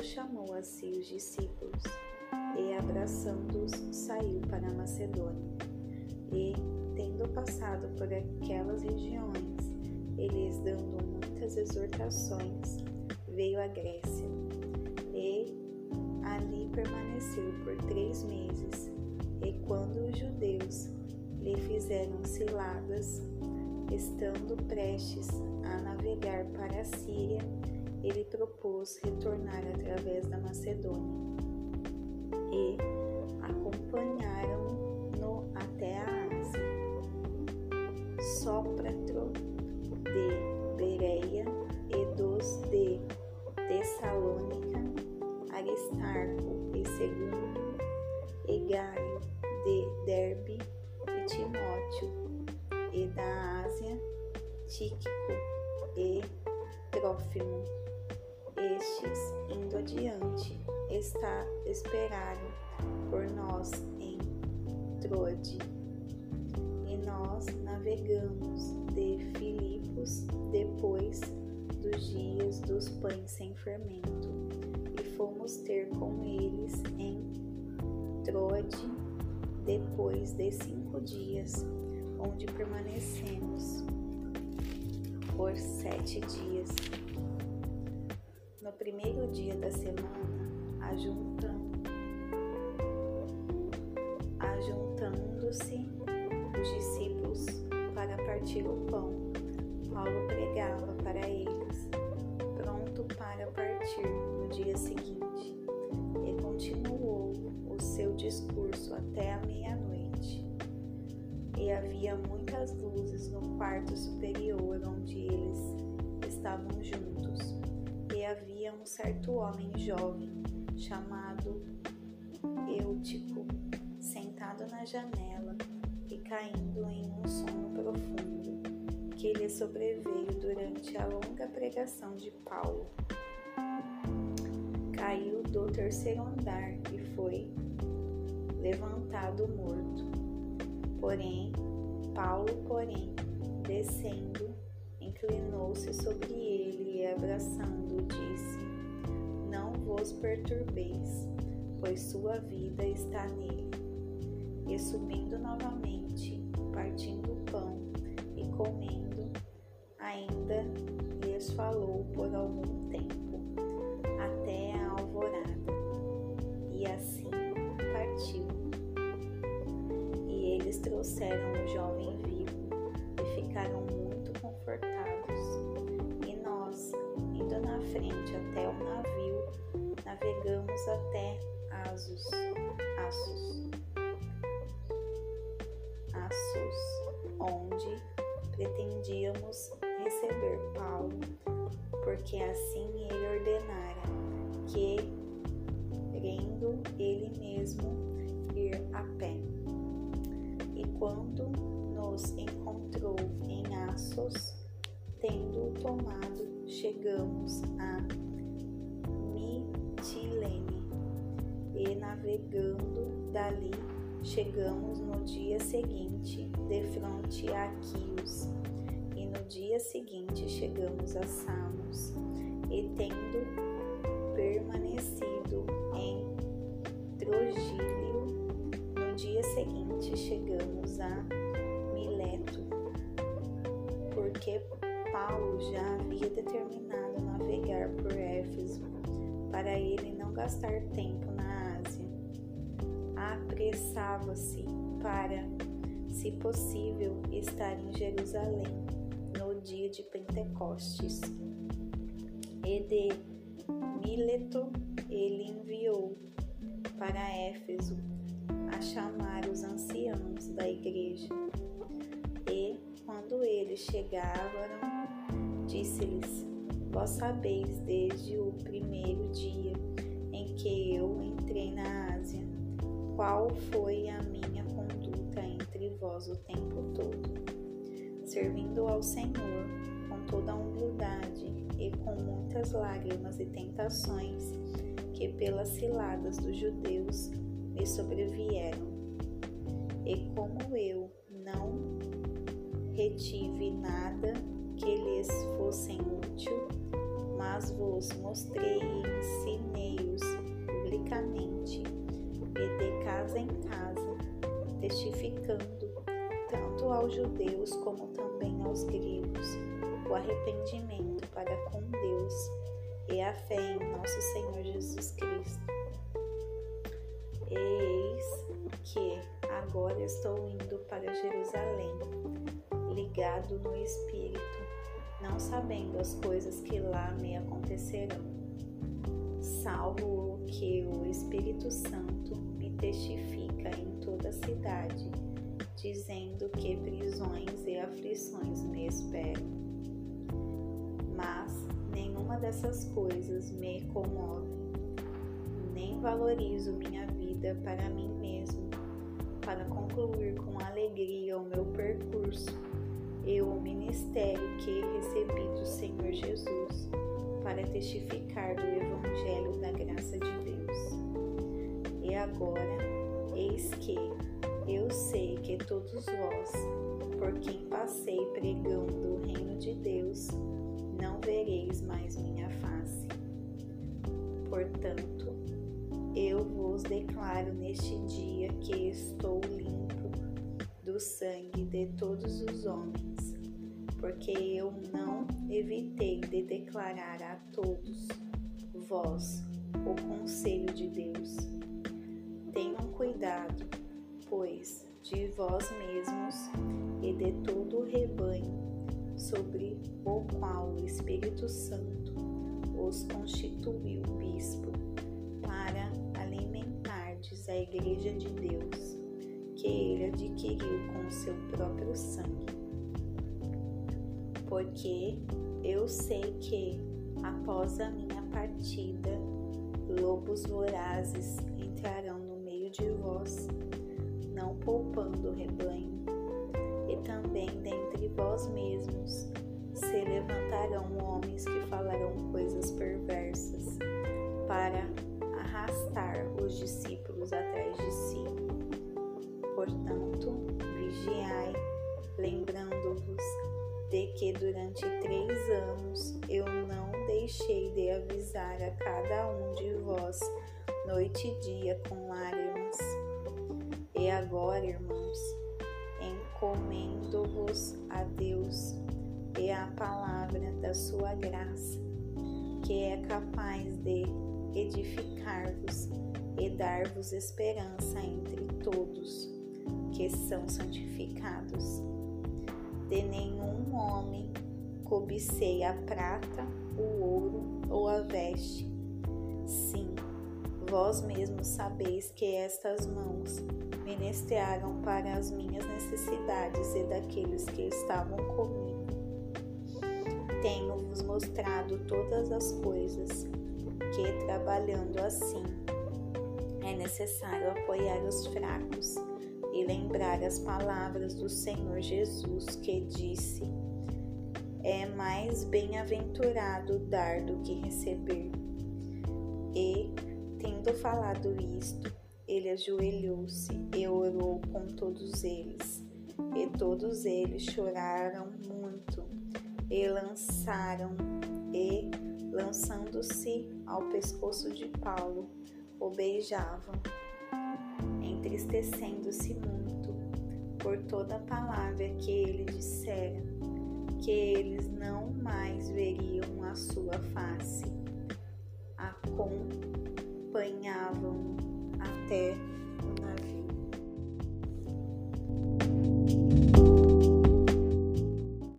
Paulo chamou a si os discípulos e, abraçando-os, saiu para a Macedônia. E, tendo passado por aquelas regiões, eles dando muitas exortações, veio à Grécia e ali permaneceu por três meses. E quando os judeus lhe fizeram ciladas, estando prestes a navegar para a Síria, ele propôs retornar através da Macedônia e acompanharam-no até a Ásia. Sópratro de Bereia e dos de Tessalônica, Aristarco e Segundo, e de Derbe e Timóteo, e da Tíquico e Trófimo. Estes, indo adiante, está, esperaram por nós em Troade. E nós navegamos de Filipos depois dos dias dos pães sem fermento, e fomos ter com eles em Troade depois de cinco dias, onde permanecemos por sete dias. No primeiro dia da semana, ajuntando-se os discípulos para partir o pão, Paulo pregava para eles, pronto para partir no dia seguinte, E havia muitas luzes no quarto superior onde eles estavam juntos havia um certo homem jovem chamado Eutico, sentado na janela e caindo em um sono profundo, que lhe sobreveio durante a longa pregação de Paulo. Caiu do terceiro andar e foi levantado morto. Porém, Paulo, porém, descendo, inclinou-se sobre ele e abraçando, disse: Não vos perturbeis, pois sua vida está nele. E subindo novamente, partindo o pão e comendo, ainda lhes falou por algum tempo, trouxeram o jovem vivo e ficaram muito confortados. E nós, indo na frente até o navio, navegamos até Asos, Assos, Assos, onde pretendíamos receber Paulo, porque assim ele ordenara que, querendo ele mesmo ir a pé. Quando nos encontrou em Assos, tendo tomado, chegamos a Mitilene e navegando dali, chegamos no dia seguinte de fronte a Quios e no dia seguinte chegamos a Samos. E tendo permanecido em Trogílio, no dia seguinte chegamos a Mileto, porque Paulo já havia determinado navegar por Éfeso para ele não gastar tempo na Ásia. Apressava-se para, se possível, estar em Jerusalém no dia de Pentecostes. E de Mileto ele enviou para Éfeso a chamar os anciãos da igreja. E, quando eles chegaram, Disse-lhes: Vós sabeis desde o primeiro dia em que eu entrei na Ásia, qual foi a minha conduta entre vós o tempo todo, servindo ao Senhor com toda a humildade e com muitas lágrimas e tentações que pelas ciladas dos judeus me sobrevieram. E como eu não retive nada que lhes fossem útil, mas vos mostrei e ensinei-os publicamente e de casa em casa, testificando tanto aos judeus como também aos gregos o arrependimento para com Deus e a fé em nosso Senhor Jesus Cristo. Eis que agora estou indo para Jerusalém, ligado no Espírito, não sabendo as coisas que lá me acontecerão, salvo o que o Espírito Santo me testifica em toda a cidade, dizendo que prisões e aflições me esperam. Mas nenhuma dessas coisas me comove, nem valorizo minha vida para mim mesmo, para concluir com alegria o meu percurso e o ministério que recebi do Senhor Jesus, para testificar do Evangelho da graça de Deus. E agora, eis que eu sei que todos vós, por quem passei pregando o reino de Deus, não vereis mais minha face. Portanto, eu vos declaro neste dia que estou limpo do sangue de todos os homens, porque eu não evitei de declarar a todos vós o conselho de Deus. Tenham cuidado, pois, de vós mesmos e de todo o rebanho sobre o qual o Espírito Santo os constituiu bispo alimentardes a Igreja de Deus, que ele adquiriu com seu próprio sangue. Porque eu sei que, após a minha partida, lobos vorazes entrarão no meio de vós, não poupando o rebanho e também dentre vós mesmos se levantarão homens que falarão coisas perversas para arrastar os discípulos atrás de si. Portanto, vigiai, lembrando-vos de que durante três anos eu não deixei de avisar a cada um de vós, noite e dia, com lágrimas. E agora, irmãos, encomendo-vos a Deus e à palavra da sua graça, que é capaz de edificar-vos e dar-vos esperança entre todos que são santificados. De nenhum homem cobicei a prata, o ouro ou a veste. Sim, vós mesmos sabeis que estas mãos ministraram para as minhas necessidades e daqueles que estavam comigo. Tenho-vos mostrado todas as coisas que, trabalhando assim, é necessário apoiar os fracos e lembrar as palavras do Senhor Jesus que disse: É mais bem-aventurado dar do que receber. E, tendo falado isto, ele ajoelhou-se e orou com todos eles. E todos eles choraram muito e lançaram e, lançando-se ao pescoço de Paulo, o beijavam, entristecendo-se muito por toda a palavra que ele dissera, que eles não mais veriam a sua face. Acompanhavam até